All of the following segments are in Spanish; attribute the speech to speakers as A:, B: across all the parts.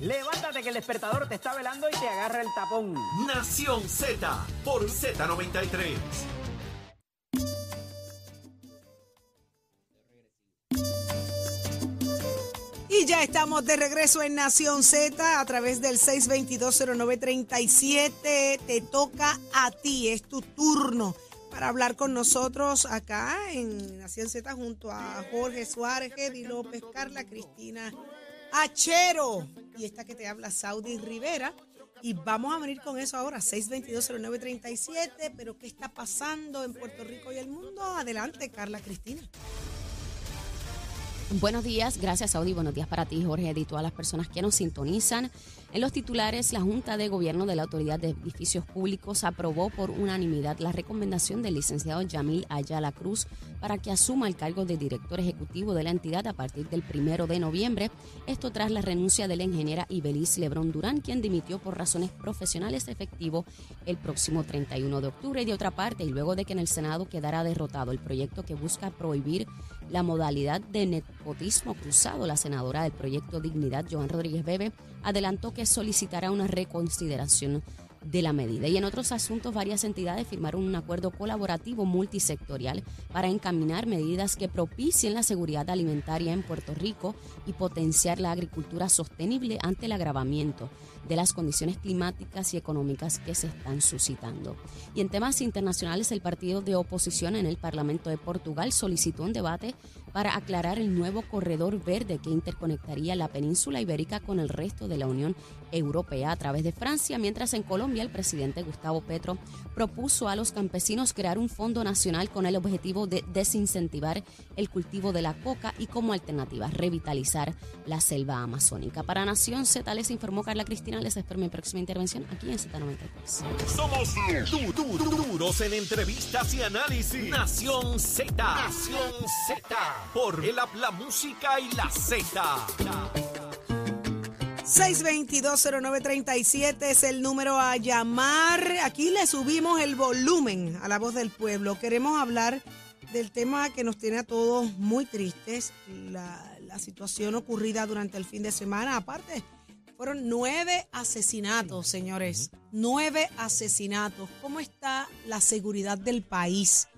A: Levántate que el despertador te está velando y te agarra el tapón.
B: Nación Z por Z93.
C: Y ya estamos de regreso en Nación Z a través del 6220937. Te toca a ti, es tu turno para hablar con nosotros acá en Nación Z junto a Jorge Suárez, Eddie López, Carla Cristina Achero y esta que te habla Saudi Rivera. Y vamos a venir con eso ahora, 6220937. Pero ¿qué está pasando en Puerto Rico y el mundo? Adelante, Carla Cristina.
D: Buenos días, gracias Saudi, buenos días para ti Jorge y todas las personas que nos sintonizan. En los titulares, la Junta de Gobierno de la Autoridad de Edificios Públicos aprobó por unanimidad la recomendación del licenciado Yamil Ayala Cruz para que asuma el cargo de director ejecutivo de la entidad a partir del primero de noviembre. Esto tras la renuncia de la ingeniera Ibeliz Lebrón Durán, quien dimitió por razones profesionales efectivo el próximo 31 de octubre. Y de otra parte, y luego de que en el Senado quedara derrotado el proyecto que busca prohibir la modalidad de nepotismo cruzado, la senadora del proyecto Dignidad, Joan Rodríguez Bebe, adelantó que solicitará una reconsideración de la medida. Y en otros asuntos, varias entidades firmaron un acuerdo colaborativo multisectorial para encaminar medidas que propicien la seguridad alimentaria en Puerto Rico y potenciar la agricultura sostenible ante el agravamiento de las condiciones climáticas y económicas que se están suscitando. Y en temas internacionales, el partido de oposición en el Parlamento de Portugal solicitó un debate para aclarar el nuevo corredor verde que interconectaría la península ibérica con el resto de la Unión Europea a través de Francia, mientras en Colombia el presidente Gustavo Petro propuso a los campesinos crear un fondo nacional con el objetivo de desincentivar el cultivo de la coca y como alternativa revitalizar la selva amazónica. Para Nación Z informó Carla Cristina, les espero mi próxima intervención aquí en Z93.
B: Somos du- du- du- duros en entrevistas y análisis. Nación Z. Nación Z. Por el app La Música y la Z.
C: 6220937 es el número a llamar. Aquí le subimos el volumen a la voz del pueblo. Queremos hablar del tema que nos tiene a todos muy tristes, la, la situación ocurrida durante el fin de semana. Aparte, fueron nueve asesinatos, señores. Nueve asesinatos. ¿Cómo está la seguridad del país?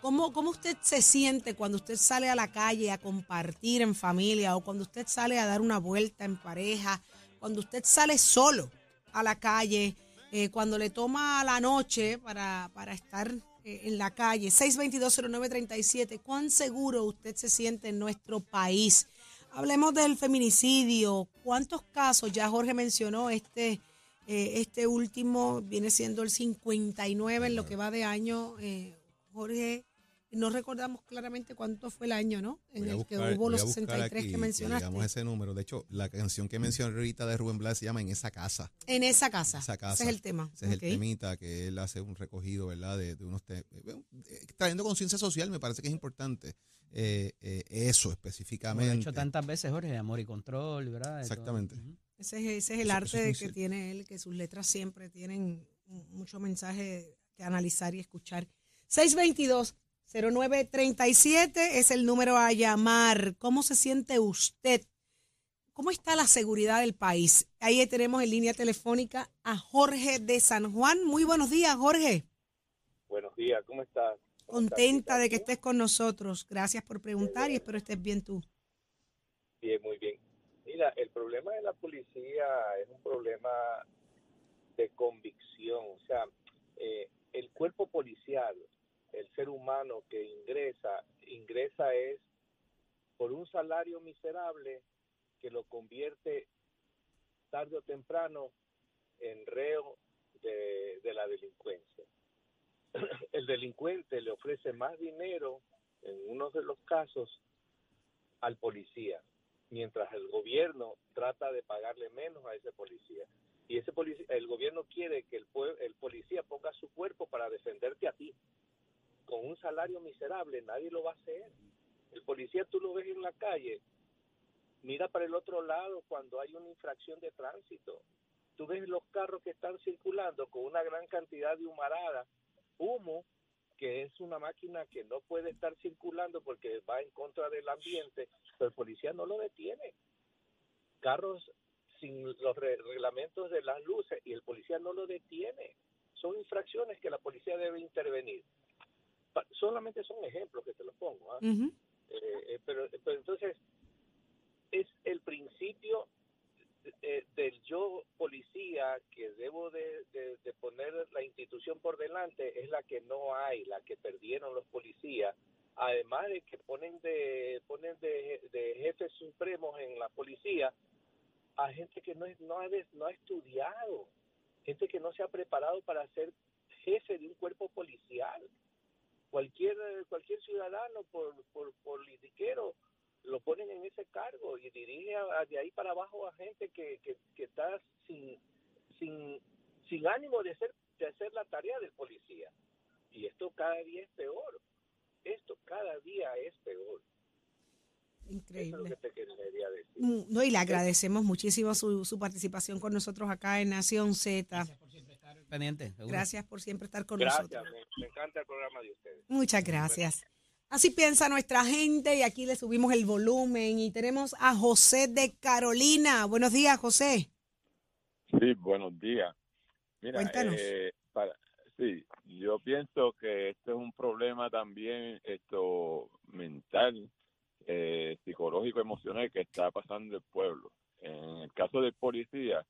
C: ¿Cómo, ¿Cómo usted se siente cuando usted sale a la calle a compartir en familia o cuando usted sale a dar una vuelta en pareja, cuando usted sale solo a la calle, eh, cuando le toma la noche para, para estar eh, en la calle? 6220937, ¿cuán seguro usted se siente en nuestro país? Hablemos del feminicidio. ¿Cuántos casos? Ya Jorge mencionó este, eh, este último, viene siendo el 59 en lo que va de año. eh, Jorge, no recordamos claramente cuánto fue el año, ¿no? En
E: Voy
C: el
E: buscar-
C: que hubo los
E: a buscar
C: 63
E: aquí
C: que mencionaste.
E: Llegamos a ese número. De hecho, la canción que mencioné ahorita de Rubén Blas se llama En esa casa.
C: En esa casa.
E: Esa casa.
C: Ese es el tema.
E: Ese es el temita que él hace un recogido, ¿verdad? De, de unos eh, eh, trayendo conciencia social, me parece que es importante. eh, eh, eso
F: Como lo he
E: específicamente.
F: hecho tantas veces, Jorge, de amor y control, ¿verdad? De.
E: Exactamente.
C: Ese es, ese es el
E: Eso-
C: arte
E: eso es muy
C: que
E: cierto.
C: tiene él, que sus letras siempre tienen mucho mensaje que analizar y escuchar. 622-0937 es el número a llamar. ¿Cómo se siente usted? ¿Cómo está la seguridad del país? Ahí tenemos en línea telefónica a Jorge de San Juan. Muy buenos días, Jorge.
G: Buenos días, ¿cómo estás? ¿Cómo estás,
C: Contenta de que estés con nosotros. Gracias por preguntar y espero estés bien tú.
G: Bien, muy bien. Mira, el problema de la policía es un problema de convicción. O sea, eh, el cuerpo policial, el ser humano que ingresa, ingresa es por un salario miserable que lo convierte tarde o temprano en reo de, la delincuencia. El delincuente le ofrece más dinero, en uno de los casos, al policía. mientras el gobierno trata de pagarle menos a ese policía. Y ese policía, el gobierno quiere que el, pue- el policía ponga su cuerpo para defenderte a ti. Con un nadie lo va a hacer. El policía tú lo ves en la calle, mira para el otro lado cuando hay una infracción de tránsito. Tú ves los carros que están circulando con una gran cantidad de humarada, humo, que es una máquina que no puede estar circulando porque va en contra del ambiente, pero el policía no lo detiene. Carros sin los re- reglamentos de las luces y el policía no lo detiene. Son infracciones que la policía debe intervenir. Solamente son ejemplos que te los pongo. ¿ah? Eh, eh, pero, pero entonces es el principio eh, del yo policía que debo de, de- de poner la institución por delante es la que no hay, la que perdieron los policías. Además de que ponen de ponen de, de jefes supremos en la policía a gente que no, es- no, ha, no ha estudiado, gente que no se ha preparado para ser jefe de un cuerpo policial cualquier cualquier ciudadano por, por politiquero lo ponen en ese cargo y dirige a- a- de ahí para abajo a gente que, que, que está sin, sin sin ánimo de hacer de hacer la tarea del policía y esto cada día es peor esto cada día es peor eso es lo
C: Increíble.
G: que te quería decir
C: Mm, No, y le agradecemos muchísimo su, su participación con nosotros acá en Nación Z.
F: Pendiente. seguro.
C: Gracias por siempre estar con
G: gracias
C: nosotros.
G: me, me encanta el programa de ustedes
C: Muchas gracias. Así piensa nuestra gente y aquí le subimos el volumen y tenemos a José de Carolina. Buenos días, José.
H: Sí, buenos días. Mira,
C: Cuéntanos.
H: eh, para, sí, yo pienso que esto es un problema también esto mental, eh, psicológico, emocional que está pasando el pueblo. En el caso del policía,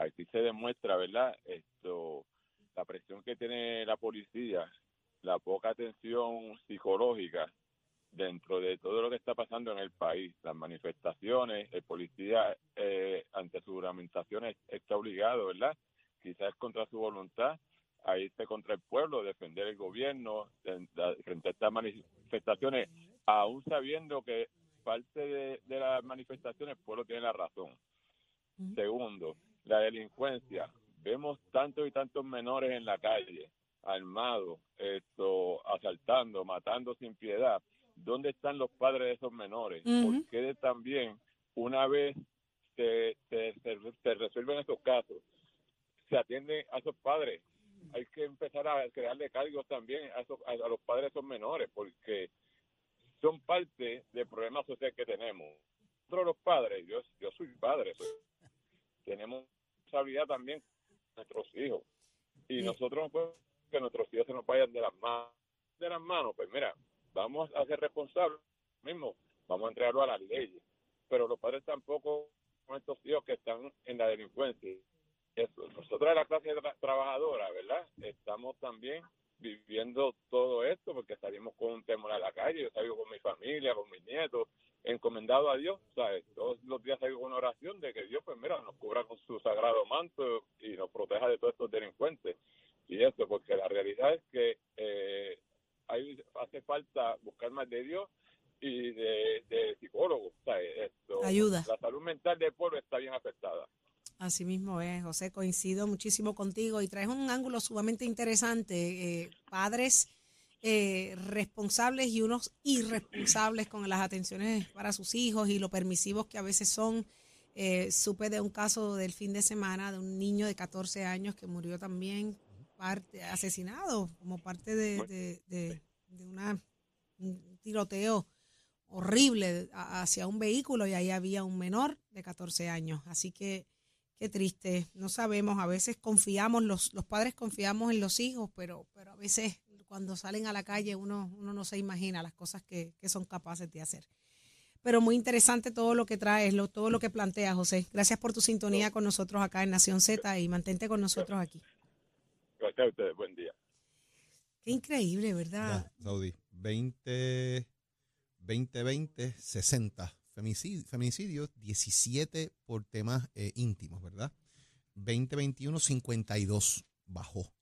H: aquí se demuestra, ¿verdad? Esto, la presión que tiene la policía, la poca atención psicológica dentro de todo lo que está pasando en el país, las manifestaciones, el policía eh, ante sus juramentaciones está obligado, ¿verdad? Quizás contra su voluntad a irse contra el pueblo, defender el gobierno frente a estas manifestaciones, aún sabiendo que parte de, de las manifestaciones el pueblo tiene la razón. Segundo, la delincuencia. Vemos tantos y tantos menores en la calle, armados, esto, asaltando, matando sin piedad. ¿Dónde están los padres de esos menores?
C: Ujú.
H: ¿Por qué también, una vez se, se, se, se resuelven esos casos, se atiende a esos padres? Hay que empezar a crearle cargos también a, esos, a, a los padres de esos menores, porque son parte del problema social que tenemos. Nosotros los padres, yo, yo soy padre, soy- tenemos responsabilidad también con nuestros hijos. Y nosotros no podemos que nuestros hijos se nos vayan de las manos. De las manos, pues mira, vamos a ser responsables mismo, vamos a entregarlo a las leyes. Pero los padres tampoco son estos hijos que están en la delincuencia. Eso, nosotros la clase tra- trabajadora, ¿verdad? Estamos también viviendo todo esto porque salimos con un temor a la calle, yo salgo con mi familia, con mis nietos, encomendado a Dios, ¿sabes? Todos los días con una oración de que Dios, pues mira, nos cubra con su sagrado manto y nos proteja de todos estos delincuentes. Y eso, porque la realidad es que eh, hay, hace falta buscar más de Dios y de, de psicólogos, ¿sabes? Esto,
C: Ayuda.
H: La salud mental del pueblo está bien afectada.
C: Así mismo es, José, coincido muchísimo contigo y traes un ángulo sumamente interesante. eh, padres eh, responsables y unos irresponsables con las atenciones para sus hijos y lo permisivos que a veces son. Eh, supe de un caso del fin de semana de un niño de 14 años que murió también parte, asesinado como parte de, de, de- de una, un tiroteo horrible hacia un vehículo y ahí había un menor de 14 años. Así que qué triste. No sabemos, a veces confiamos, los, los padres confiamos en los hijos, pero, pero a veces cuando salen a la calle uno, uno no se imagina las cosas que, que son capaces de hacer. Pero muy interesante todo lo que traes, lo, todo lo que planteas, José. Gracias por tu sintonía con nosotros acá en Nación Z y mantente con nosotros aquí.
H: Gracias a ustedes, buen día.
C: Qué increíble, ¿verdad?
E: Ya, Saudi. 20, 2020, 60 feminicidios, feminicidios 17 por temas eh, íntimos, ¿verdad? 2021, 52 bajó.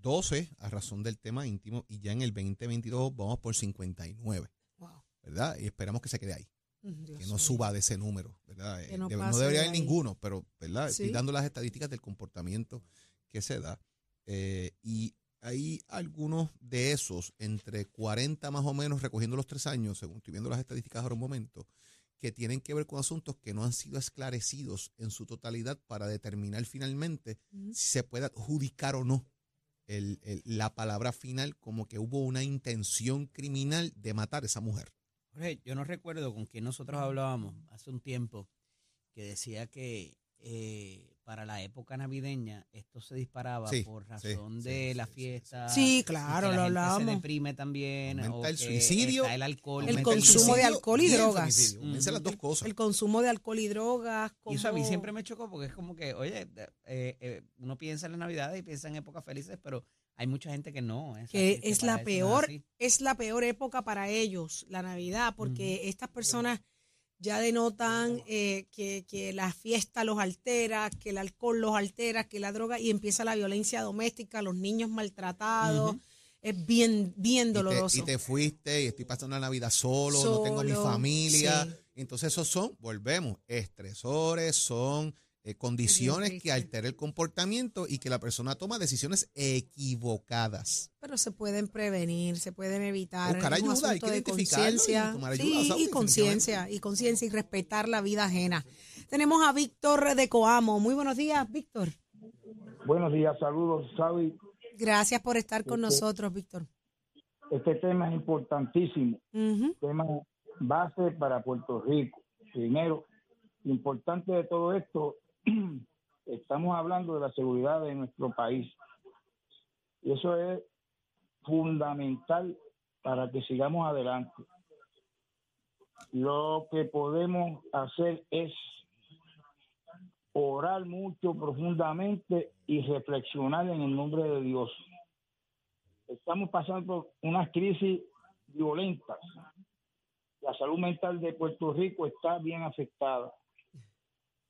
E: 12 a razón del tema íntimo y ya en el 2022 vamos por 59,
C: Wow.
E: ¿verdad? Y esperamos que se quede ahí.
C: Mm, Dios
E: que no suba de ese número, ¿verdad?
C: Que
E: Eh,
C: no
E: debería
C: de
E: haber ninguno, pero, ¿verdad?
C: Sí.
E: Estoy dando las estadísticas del comportamiento que se da. eh, y hay algunos de esos, entre 40 más o menos, recogiendo los tres años, según estoy viendo las estadísticas ahora un momento, que tienen que ver con asuntos que no han sido esclarecidos en su totalidad para determinar finalmente
C: Ujú.
E: si se puede adjudicar o no la palabra final como que hubo una intención criminal de matar a esa mujer.
F: Jorge, yo no recuerdo con quién nosotros hablábamos hace un tiempo que decía que eh, para la época navideña esto se disparaba
E: Sí,
F: por razón
E: sí,
F: de
E: sí,
F: la fiesta.
C: Sí, claro, lo
F: gente
C: hablábamos.
F: Se deprime también.
E: Aumenta
F: o
E: el suicidio,
F: está el alcohol.
C: El consumo de alcohol y drogas.
E: aumenta las dos cosas.
C: El consumo de alcohol y drogas.
F: Y eso a mí siempre me chocó porque es como que, oye, eh, eh, uno piensa en la Navidad y piensa en épocas felices, pero hay mucha gente que no. esa-
C: que es la peor, es la peor época para ellos, la Navidad, porque estas personas ya denotan eh, que, que la fiesta los altera, que el alcohol los altera, que la droga, y empieza la violencia doméstica, los niños maltratados, es bien, bien
E: Y te-. Y te, fuiste y estoy pasando la Navidad solo, no tengo mi familia.
C: sí.
E: Entonces esos son, volvemos, estresores, son eh, condiciones que alteran el comportamiento y que la persona toma decisiones equivocadas.
C: Pero se pueden prevenir, se pueden evitar.
E: Buscar
C: es un
E: ayuda, hay que
C: de conciencia.
E: tomar ayuda,
C: Sí, y conciencia, y conciencia y respetar la vida ajena. Tenemos a Víctor de Coamo. Muy buenos días, Víctor.
I: Buenos días, saludos, Sabi.
C: Gracias por estar con
I: Este-
C: nosotros, Víctor.
I: Este tema es importantísimo,
C: Ujú.
I: tema base para Puerto Rico. Primero, lo importante de todo esto, estamos hablando de la seguridad de nuestro país. Y eso es fundamental para que sigamos adelante. Lo que podemos hacer es orar mucho profundamente y reflexionar en el nombre de Dios. Estamos pasando unas crisis violentas. La salud mental de Puerto Rico está bien afectada.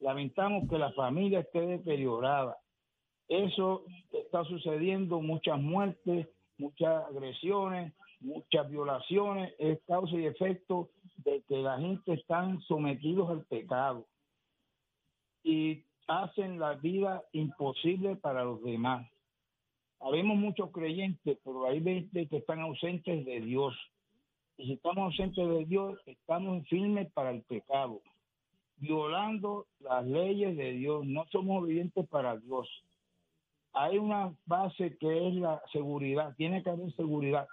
I: Lamentamos que la familia esté deteriorada. Eso está sucediendo, muchas muertes, muchas agresiones, muchas violaciones, es causa y efecto de que la gente están sometidos al pecado y hacen la vida imposible para los demás. Habemos muchos creyentes, pero hay veces que están ausentes de Dios. Y si estamos ausentes de Dios, estamos firmes para el pecado, violando las leyes de Dios. No somos obedientes para Dios. Hay una base que es la seguridad. Tiene que haber seguridad.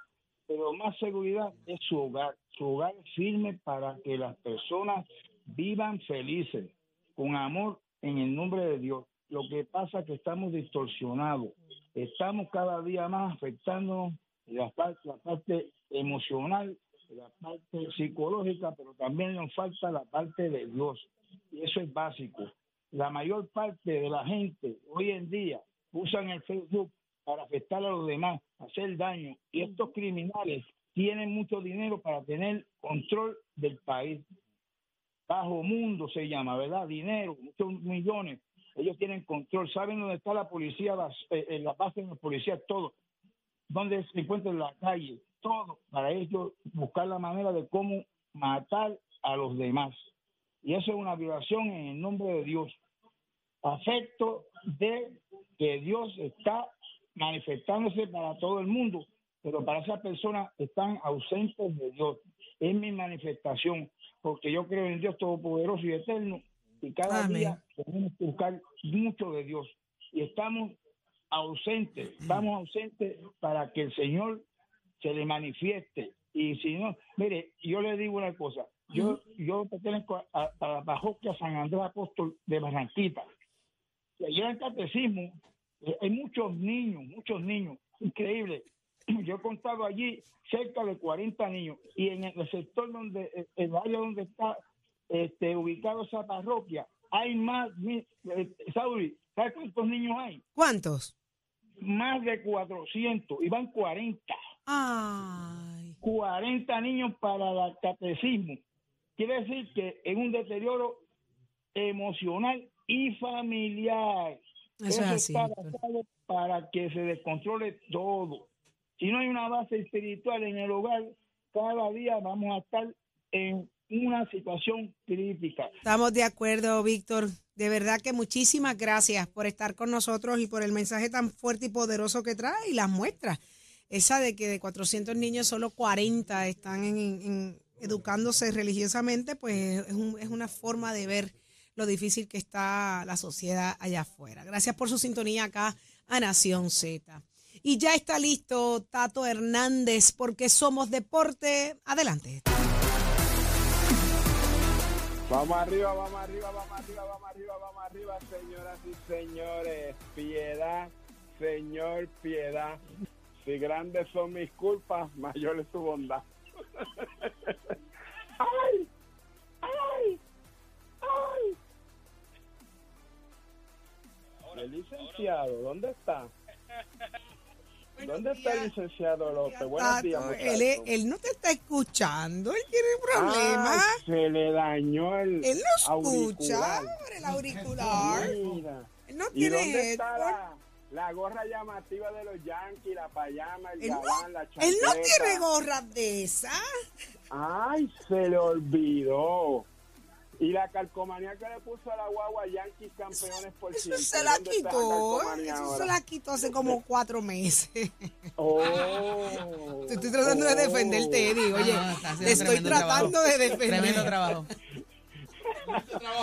I: Pero más seguridad es su hogar. Su hogar es firme para que las personas vivan felices, con amor en el nombre de Dios. Lo que pasa es que estamos distorsionados. Estamos cada día más afectándonos la parte, la parte emocional, la parte psicológica, pero también nos falta la parte de Dios. Y eso es básico. La mayor parte de la gente hoy en día usan el Facebook para afectar a los demás, hacer daño. Y estos criminales tienen mucho dinero para tener control del país. Bajo mundo se llama, ¿verdad? Dinero, muchos millones. Ellos tienen control, saben dónde está la policía, las, eh, eh, la base de la policía, todo. Dónde se encuentra en la calle, todo. Para ellos buscar la manera de cómo matar a los demás. Y eso es una violación en el nombre de Dios. Afecto de que Dios está manifestándose para todo el mundo, pero para esas personas están ausentes de Dios. Es mi manifestación, porque yo creo en Dios Todopoderoso y Eterno, y cada
C: Amén.
I: día tenemos que buscar mucho de Dios. Y estamos ausentes, estamos ausentes para que el Señor se le manifieste. Y si no, mire, yo le digo una cosa, yo, yo pertenezco a, la parroquia San Andrés Apóstol de Barranquita. Y allá en el catecismo eh, hay muchos niños, muchos niños, increíble. Yo he contado allí cerca de 40 niños y en el sector donde, eh, el área donde está este, ubicado esa parroquia, hay más, eh, Sauri, ¿sabes cuántos niños hay?
C: ¿Cuántos?
I: Más de 400 y van 40.
C: Ay,
I: 40 niños para el catecismo. Quiere decir que en un deterioro emocional y familiar.
C: eso es así.
I: está basado para que se descontrole todo. Si no hay una base espiritual en el hogar, cada día vamos a estar en una situación crítica.
C: Estamos de acuerdo, Víctor. De verdad que muchísimas gracias por estar con nosotros y por el mensaje tan fuerte y poderoso que trae y las muestras. Esa de que de 400 niños solo 40 están en, educándose religiosamente, pues es, es una forma de ver lo difícil que está la sociedad allá afuera. Gracias por su sintonía acá a Nación Z. Y ya está listo Tato Hernández porque somos deporte. Adelante.
J: Vamos arriba, vamos arriba, vamos arriba, vamos arriba, vamos arriba, señoras y señores. Piedad, Señor, piedad. Si grandes son mis culpas, mayor es su bondad. ¡Ay! ¡Ay! ¡Ay! El licenciado, ¿dónde está? ¿Dónde está el licenciado López? Buenos días,
C: Tato,
J: muchachos.
C: él, él no te está escuchando, él tiene problemas.
J: Ay, se le dañó el
C: Él no escucha
J: auricular.
C: por el auricular.
J: Mira.
C: Él no
J: ¿Y
C: tiene
J: dónde está la, la gorra llamativa de los Yankees, la payama, el
C: Él no,
J: gabán, la
C: él no tiene gorras de esas.
J: Ay, se le olvidó. Y la calcomanía que le puso a la guagua Yankees campeones por
C: Eso
J: siempre.
C: se la
J: ¿Dónde está esa
C: quitó. Eso
J: ahora?
C: se la quitó hace como cuatro meses.
J: Oh.
C: Estoy tratando de defenderte, Eddie. Oye,
F: Ah, haciendo
C: te estoy
F: tremendo
C: tratando
F: trabajo.
C: de defender.
F: Tremendo trabajo.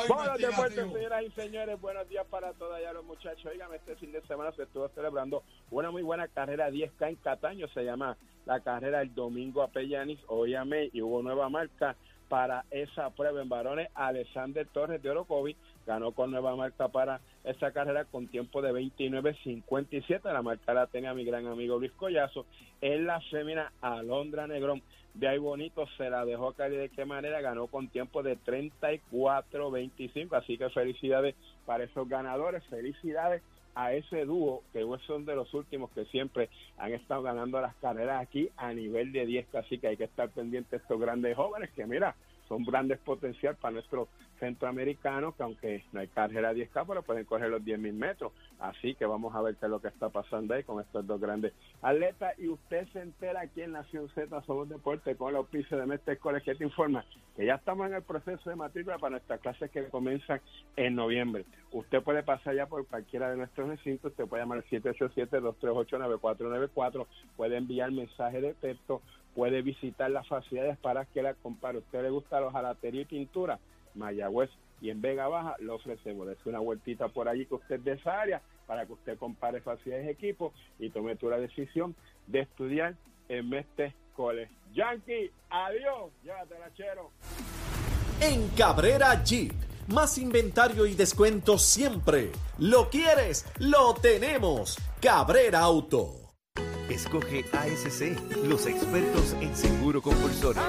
J: Buenos deportes, señoras y señores. Buenos días para todas ya los muchachos. Oigan, este fin de semana se estuvo celebrando una muy buena carrera 10K en Cataño. Se llama la carrera el domingo a Pellanis. Óyame, y hubo nueva marca para esa prueba en varones. Alexander Torres de Orocovi ganó con nueva marca para esa carrera con tiempo de 29.57. La marca la tenía mi gran amigo Luis Collazo. En la fémina, Alondra Negrón de ahí bonito se la dejó caer de qué manera ganó con tiempo de 34-25 así que felicidades para esos ganadores felicidades a ese dúo que son de los últimos que siempre han estado ganando las carreras aquí a nivel de 10 así que hay que estar pendientes de estos grandes jóvenes que mira son grandes potencial para nuestros centroamericanos que aunque no hay carrera 10K pero pueden correr los 10.000 metros así que vamos a ver qué es lo que está pasando ahí con estos dos grandes atletas y usted se entera aquí en Nación Z Somos Deporte con el auspicio de Mestre College que te informa que ya estamos en el proceso de matrícula para nuestras clases que comienzan en noviembre. Usted puede pasar ya por cualquiera de nuestros recintos, usted puede llamar al 787-238-9494, puede enviar mensaje de texto, puede visitar las facilidades para que la compare. ¿A usted le gusta los jalatería y pintura? Mayagüez y en Vega Baja lo ofrecemos. Dese una vueltita por allí que usted es de esa área para que usted compare facilidades de equipo y tome tú la decisión de estudiar en Mestre College. Yankee, adiós, llévatela, chero.
B: En Cabrera Jeep, más inventario y descuento siempre. ¿Lo quieres? Lo tenemos. Cabrera Auto.
K: Escoge ASC, los expertos en seguro compulsorio.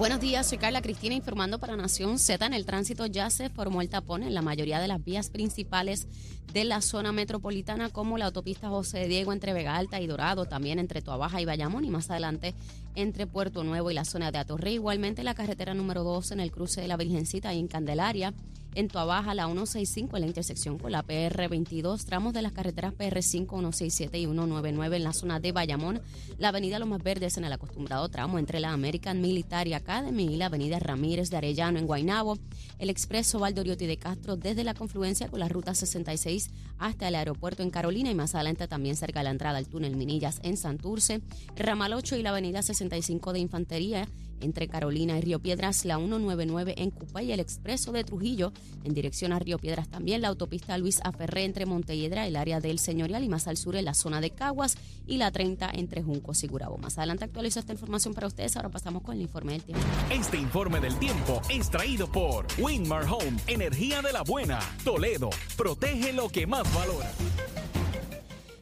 D: Buenos días, soy Carla Cristina informando para Nación Z. En el tránsito ya se formó el tapón en la mayoría de las vías principales de la zona metropolitana, como la autopista José Diego entre Vega Alta y Dorado, también entre Tuabaja y Bayamón y más adelante entre Puerto Nuevo y la zona de Atorrey. Igualmente la carretera número 2 en el cruce de la Virgencita y en Candelaria. En Tuabaja, la 165 en la intersección con la PR22, tramos de las carreteras PR5, 167 y 199 en la zona de Bayamón, la avenida Lomas Verdes en el acostumbrado tramo entre la American Military Academy y la avenida Ramírez de Arellano en Guaynabo, el expreso Valdoriotti de Castro desde la confluencia con la ruta 66 hasta el aeropuerto en Carolina y más adelante también cerca de la entrada al túnel Minillas en Santurce, ramal 8 y la avenida 65 de Infantería entre Carolina y Río Piedras, la 199 en Cupay el expreso de Trujillo en dirección a Río Piedras también, la autopista Luis Aferré entre Montelledra, el área del Señorial y más al sur en la zona de Caguas y la 30 entre Juncos y Gurabo. Más adelante actualizo esta información para ustedes, ahora pasamos con el informe del tiempo.
L: Este informe del tiempo es traído por Winmar Home, energía de la buena. Toledo, protege lo que más valora.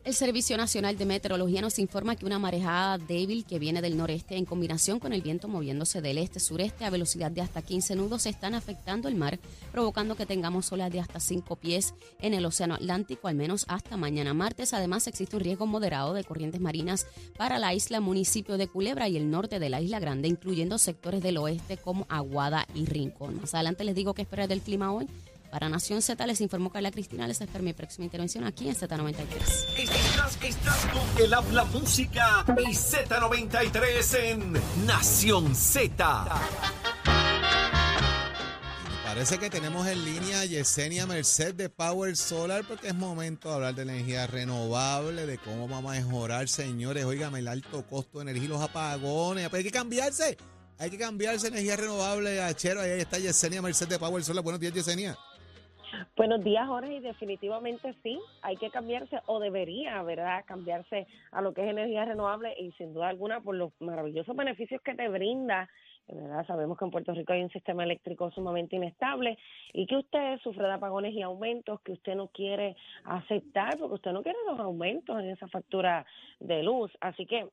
D: El Servicio Nacional de Meteorología nos informa que una marejada débil que viene del noreste en combinación con el viento moviéndose del este-sureste a velocidad de hasta 15 nudos están afectando el mar, provocando que tengamos olas de hasta 5 pies en el Océano Atlántico, al menos hasta mañana martes. Además, existe un riesgo moderado de corrientes marinas para la isla municipio de Culebra y el norte de la Isla Grande, incluyendo sectores del oeste como Aguada y Rincón. Más adelante les digo qué esperar del clima hoy Para Nación Z les informó Carla Cristina. Les espero mi próxima intervención aquí en Z93.
B: Estás, estás con el habla música y Z93 en Nación Z.
E: Parece que tenemos en línea a Yesenia Merced de Power Solar porque es momento de hablar de energía renovable, de cómo vamos a mejorar, señores. Óigame, el alto costo de energía y los apagones. Pero hay que cambiarse. Hay que cambiarse energía renovable, Achero. Ahí está Yesenia Merced de Power Solar. Buenos días, Yesenia.
M: Buenos días, Jorge, y definitivamente sí, hay que cambiarse o debería, ¿verdad?, cambiarse a lo que es energía renovable y sin duda alguna por los maravillosos beneficios que te brinda, ¿verdad? Sabemos que en Puerto Rico hay un sistema eléctrico sumamente inestable y que usted sufre de apagones y aumentos que usted no quiere aceptar porque usted no quiere los aumentos en esa factura de luz. Así que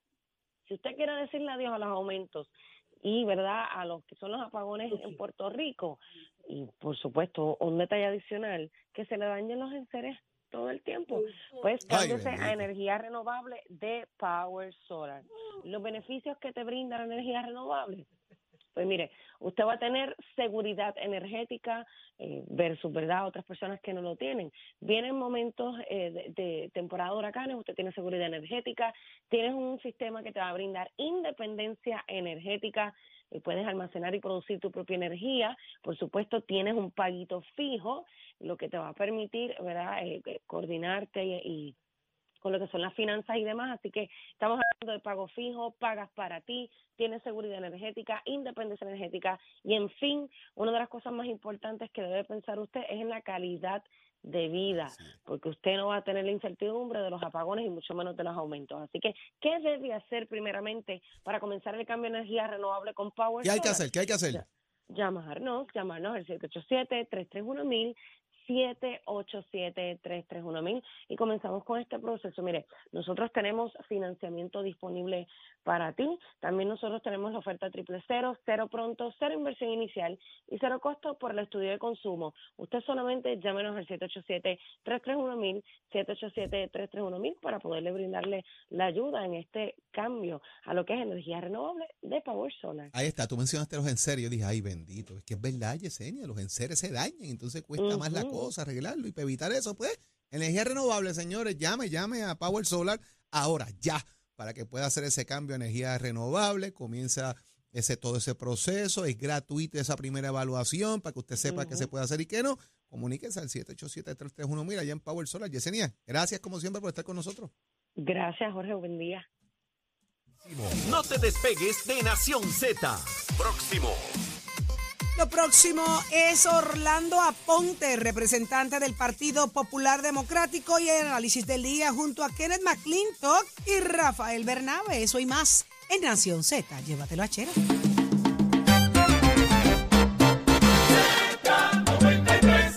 M: si usted quiere decirle adiós a los aumentos y verdad a los que son los apagones en Puerto Rico. Y por supuesto un detalle adicional que se le dañen los enseres todo el tiempo pues cámbiese a energía renovable de Power Solar. Los beneficios que te brinda la energía renovable pues mire, usted va a tener seguridad energética eh, versus, ¿verdad?, otras personas que no lo tienen. Vienen momentos eh, de, temporada de huracanes, usted tiene seguridad energética, tienes un sistema que te va a brindar independencia energética, y puedes almacenar y producir tu propia energía. Por supuesto, tienes un paguito fijo, lo que te va a permitir, ¿verdad?, eh, eh, coordinarte y con lo que son las finanzas y demás. Así que estamos hablando de pago fijo, pagas para ti, tienes seguridad energética, independencia energética y, en fin, una de las cosas más importantes que debe pensar usted es en la calidad de vida, porque usted no va a tener la incertidumbre de los apagones y mucho menos de los aumentos. Así que, ¿qué debe hacer primeramente para comenzar el cambio de energía renovable con Power
E: ¿Qué hay que hacer? ¿Qué hay que hacer?
M: llamarnos, llamarnos al 787-331-1000, 787-331-1000 y comenzamos con este proceso. Mire, nosotros tenemos financiamiento disponible para ti. También nosotros tenemos la oferta triple cero, cero pronto, cero inversión inicial y cero costo por el estudio de consumo. Usted solamente llámenos al 787-331-1000, 787-331-1000 para poderle brindarle la ayuda en este cambio a lo que es energía renovable de Power Solar.
E: Ahí está, tú mencionaste los enseres. Yo dije, ay, bendito, es que es verdad, Yesenia, los enseres se dañan, entonces cuesta más la cosa arreglarlo y para evitar eso, pues, energía renovable, señores, llame, llame a Power Solar ahora, ya, para que pueda hacer ese cambio a energía renovable, comienza ese todo ese proceso, es gratuita esa primera evaluación para que usted sepa qué se puede hacer y qué no. Comuníquese al 787-331, mira, allá en Power Solar. Yesenia, gracias como siempre por estar con nosotros.
M: Gracias, Jorge. Buen día.
B: No te despegues de Nación Z. Próximo.
C: Lo próximo es Orlando Aponte, representante del Partido Popular Democrático y el análisis del día junto a Kenneth McClintock y Rafael Bernabe. Eso y más en Nación Z. Llévatelo a Chera.